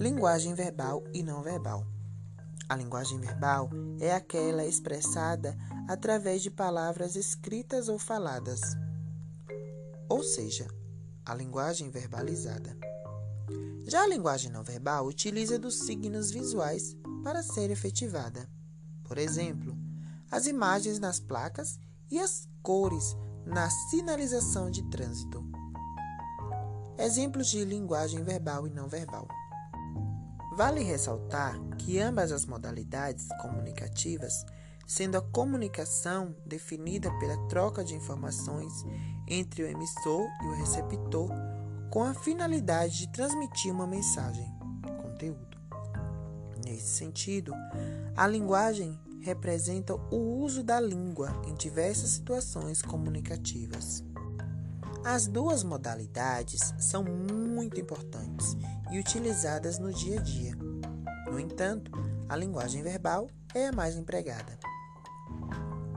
Linguagem verbal e não verbal. A linguagem verbal é aquela expressada através de palavras escritas ou faladas, ou seja, a linguagem verbalizada. Já a linguagem não verbal utiliza dos signos visuais para ser efetivada. Por exemplo, as imagens nas placas e as cores na sinalização de trânsito. Exemplos de linguagem verbal e não verbal. Vale ressaltar que ambas as modalidades comunicativas, sendo a comunicação definida pela troca de informações entre o emissor e o receptor, com a finalidade de transmitir uma mensagem, conteúdo. Nesse sentido, a linguagem representa o uso da língua em diversas situações comunicativas. As duas modalidades são muito importantes e utilizadas no dia a dia. No entanto, a linguagem verbal é a mais empregada.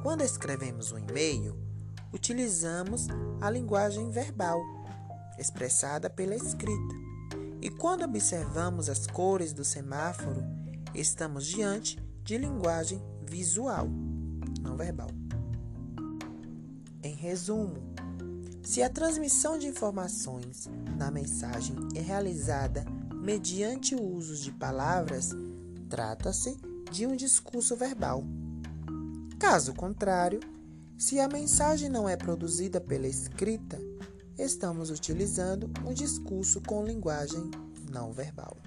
Quando escrevemos um e-mail, utilizamos a linguagem verbal, expressada pela escrita. E quando observamos as cores do semáforo, estamos diante de linguagem visual, não verbal. Em resumo, se a transmissão de informações na mensagem é realizada mediante o uso de palavras, trata-se de um discurso verbal. Caso contrário, se a mensagem não é produzida pela escrita, estamos utilizando um discurso com linguagem não verbal.